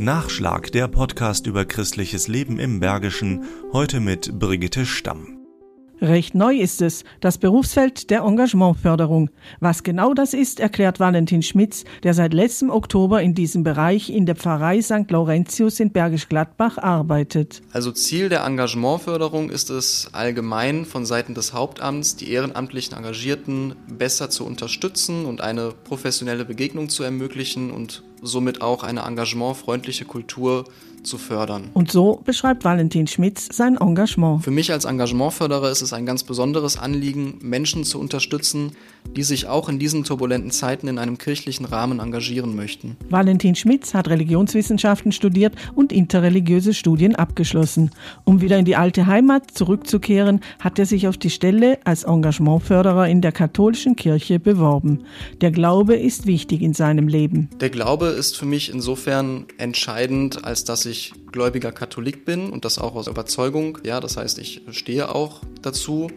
Nachschlag, der Podcast über christliches Leben im Bergischen, heute mit Brigitte Stamm. Recht neu ist es, das Berufsfeld der Engagementförderung. Was genau das ist, erklärt Valentin Schmitz, der seit letztem Oktober in diesem Bereich in der Pfarrei St. Laurentius in Bergisch Gladbach arbeitet. Also Ziel der Engagementförderung ist es allgemein von Seiten des Hauptamts, die ehrenamtlichen Engagierten besser zu unterstützen und eine professionelle Begegnung zu ermöglichen und somit auch eine engagementfreundliche Kultur zu fördern. Und so beschreibt Valentin Schmitz sein Engagement. Für mich als Engagementförderer ist es ein ganz besonderes Anliegen, Menschen zu unterstützen, die sich auch in diesen turbulenten Zeiten in einem kirchlichen Rahmen engagieren möchten. Valentin Schmitz hat Religionswissenschaften studiert und interreligiöse Studien abgeschlossen. Um wieder in die alte Heimat zurückzukehren, hat er sich auf die Stelle als Engagementförderer in der katholischen Kirche beworben. Der Glaube ist wichtig in seinem Leben. Der Glaube ist für mich insofern entscheidend, als dass ich gläubiger Katholik bin und das auch aus Überzeugung. Ja, das heißt, ich stehe auch dazu.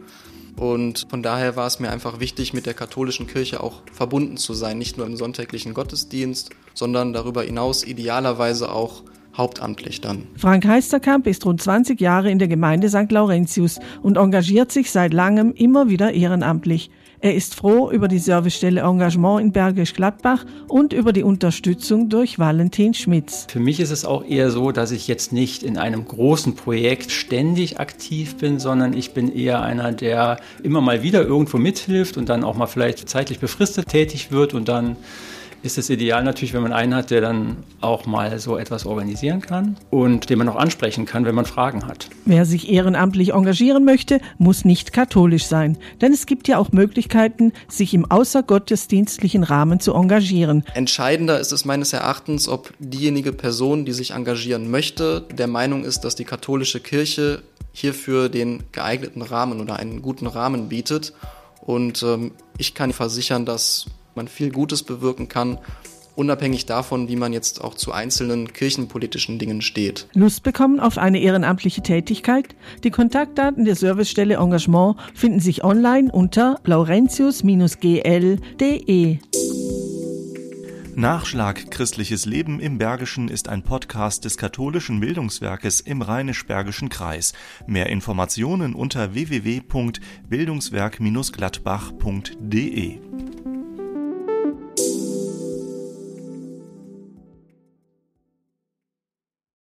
Und von daher war es mir einfach wichtig, mit der katholischen Kirche auch verbunden zu sein, nicht nur im sonntäglichen Gottesdienst, sondern darüber hinaus idealerweise auch hauptamtlich dann. Frank Heisterkamp ist rund 20 Jahre in der Gemeinde St. Laurentius und engagiert sich seit langem immer wieder ehrenamtlich. Er ist froh über die Servicestelle Engagement in Bergisch Gladbach und über die Unterstützung durch Valentin Schmitz. Für mich ist es auch eher so, dass ich jetzt nicht in einem großen Projekt ständig aktiv bin, sondern ich bin eher einer, der immer mal wieder irgendwo mithilft und dann auch mal vielleicht zeitlich befristet tätig wird und dann ist es ideal natürlich, wenn man einen hat, der dann auch mal so etwas organisieren kann und den man auch ansprechen kann, wenn man Fragen hat. Wer sich ehrenamtlich engagieren möchte, muss nicht katholisch sein, denn es gibt ja auch Möglichkeiten, sich im außergottesdienstlichen Rahmen zu engagieren. Entscheidender ist es meines Erachtens, ob diejenige Person, die sich engagieren möchte, der Meinung ist, dass die katholische Kirche hierfür den geeigneten Rahmen oder einen guten Rahmen bietet. Und ähm, ich kann versichern, dass man viel Gutes bewirken kann, unabhängig davon, wie man jetzt auch zu einzelnen kirchenpolitischen Dingen steht. Lust bekommen auf eine ehrenamtliche Tätigkeit? Die Kontaktdaten der Servicestelle Engagement finden sich online unter laurentius-gl.de. Nachschlag Christliches Leben im Bergischen ist ein Podcast des katholischen Bildungswerkes im Rheinisch-Bergischen Kreis. Mehr Informationen unter www.bildungswerk-gladbach.de.